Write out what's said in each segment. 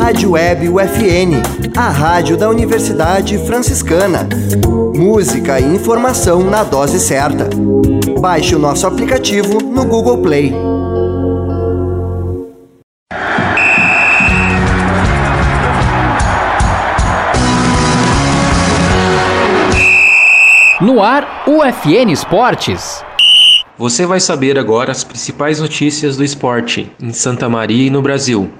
Rádio Web UFN, a rádio da Universidade Franciscana. Música e informação na dose certa. Baixe o nosso aplicativo no Google Play. No ar, UFN Esportes. Você vai saber agora as principais notícias do esporte em Santa Maria e no Brasil.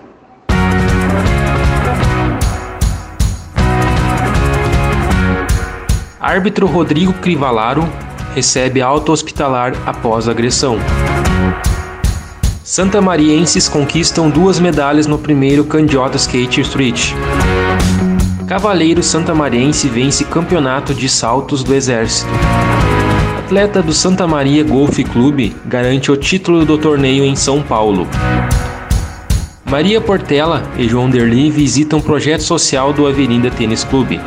Árbitro Rodrigo Crivalaro recebe alta hospitalar após agressão. Santa Marienses conquistam duas medalhas no primeiro Candiota Skate Street. Cavaleiro Santa Mariense vence campeonato de saltos do Exército. Atleta do Santa Maria Golf Clube garante o título do torneio em São Paulo. Maria Portela e João Derli visitam projeto social do Avenida Tênis Clube.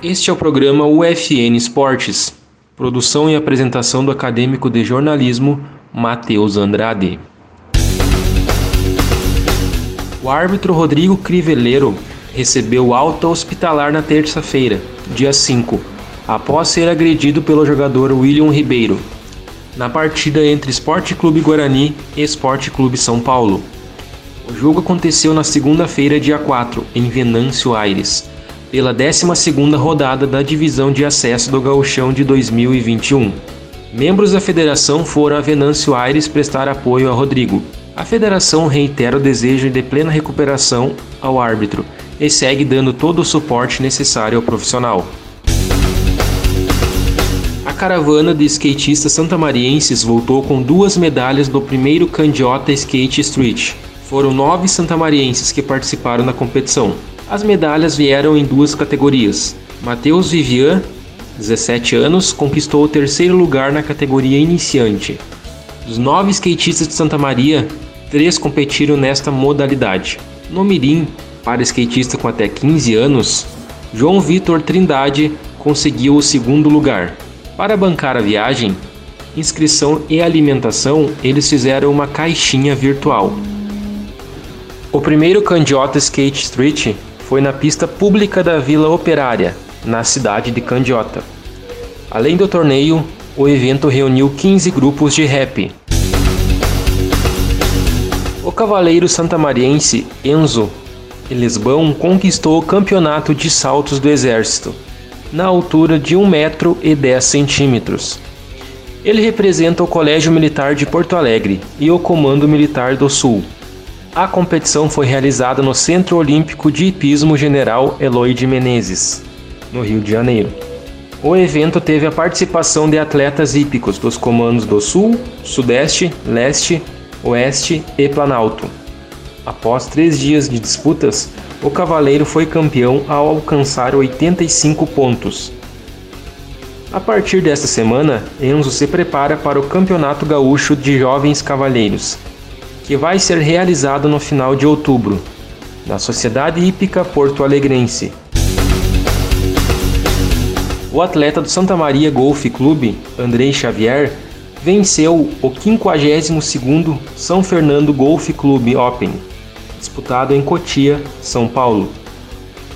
Este é o programa UFN Esportes, produção e apresentação do acadêmico de jornalismo Matheus Andrade. O árbitro Rodrigo Criveleiro recebeu alta hospitalar na terça-feira, dia 5, após ser agredido pelo jogador William Ribeiro, na partida entre Esporte Clube Guarani e Esporte Clube São Paulo. O jogo aconteceu na segunda-feira, dia 4, em Venâncio Aires pela 12ª rodada da divisão de acesso do Gauchão de 2021. Membros da federação foram a Venâncio Aires prestar apoio a Rodrigo. A federação reitera o desejo de plena recuperação ao árbitro e segue dando todo o suporte necessário ao profissional. A caravana de skatistas santamarienses voltou com duas medalhas do primeiro Candiota Skate Street. Foram nove santamarienses que participaram da competição. As medalhas vieram em duas categorias. Matheus Vivian, 17 anos, conquistou o terceiro lugar na categoria iniciante. Dos nove skatistas de Santa Maria, três competiram nesta modalidade. No Mirim, para skatista com até 15 anos, João Vitor Trindade conseguiu o segundo lugar. Para bancar a viagem, inscrição e alimentação, eles fizeram uma caixinha virtual. O primeiro Candiota Skate Street foi na pista pública da Vila Operária, na cidade de Candiota. Além do torneio, o evento reuniu 15 grupos de rap. O cavaleiro santamariense Enzo Elisbão conquistou o campeonato de saltos do Exército, na altura de 1 metro e 10 centímetros. Ele representa o Colégio Militar de Porto Alegre e o Comando Militar do Sul. A competição foi realizada no Centro Olímpico de Hipismo General Eloy de Menezes, no Rio de Janeiro. O evento teve a participação de atletas hípicos dos comandos do Sul, Sudeste, Leste, Oeste e Planalto. Após três dias de disputas, o Cavaleiro foi campeão ao alcançar 85 pontos. A partir desta semana, Enzo se prepara para o Campeonato Gaúcho de Jovens Cavaleiros, que vai ser realizado no final de outubro, na Sociedade Hípica Porto Alegrense. O atleta do Santa Maria Golf Clube, Andrei Xavier, venceu o 52º São Fernando Golf Clube Open, disputado em Cotia, São Paulo.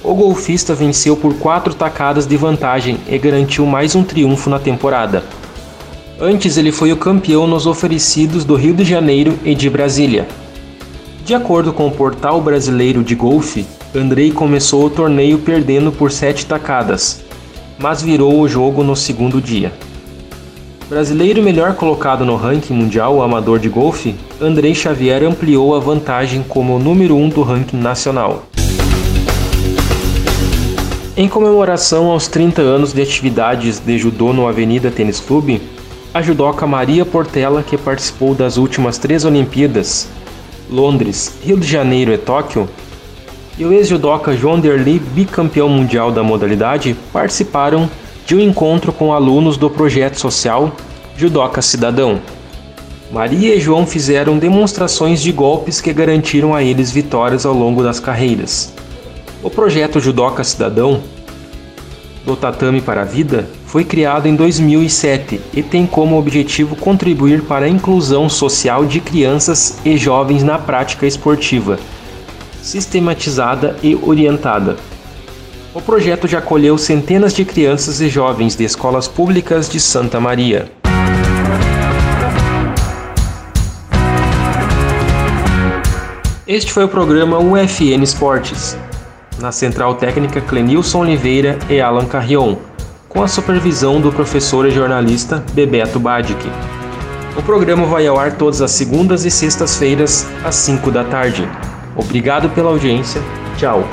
O golfista venceu por quatro tacadas de vantagem e garantiu mais um triunfo na temporada. Antes, ele foi o campeão nos oferecidos do Rio de Janeiro e de Brasília. De acordo com o portal brasileiro de golfe, Andrei começou o torneio perdendo por sete tacadas, mas virou o jogo no segundo dia. Brasileiro melhor colocado no ranking mundial amador de golfe, Andrei Xavier ampliou a vantagem como o número 1 um do ranking nacional. Em comemoração aos 30 anos de atividades de judô no Avenida Tênis Clube, a judoca Maria Portela, que participou das últimas três Olimpíadas, Londres, Rio de Janeiro e Tóquio, e o ex-judoca João Derli, bicampeão mundial da modalidade, participaram de um encontro com alunos do projeto social Judoca Cidadão. Maria e João fizeram demonstrações de golpes que garantiram a eles vitórias ao longo das carreiras. O projeto Judoca Cidadão, do Tatame para a Vida, foi criado em 2007 e tem como objetivo contribuir para a inclusão social de crianças e jovens na prática esportiva, sistematizada e orientada. O projeto já acolheu centenas de crianças e jovens de escolas públicas de Santa Maria. Este foi o programa UFN Esportes, na Central Técnica Clenilson Oliveira e Alan Carrion, com a supervisão do professor e jornalista Bebeto Badic. O programa vai ao ar todas as segundas e sextas-feiras, às 5 da tarde. Obrigado pela audiência. Tchau.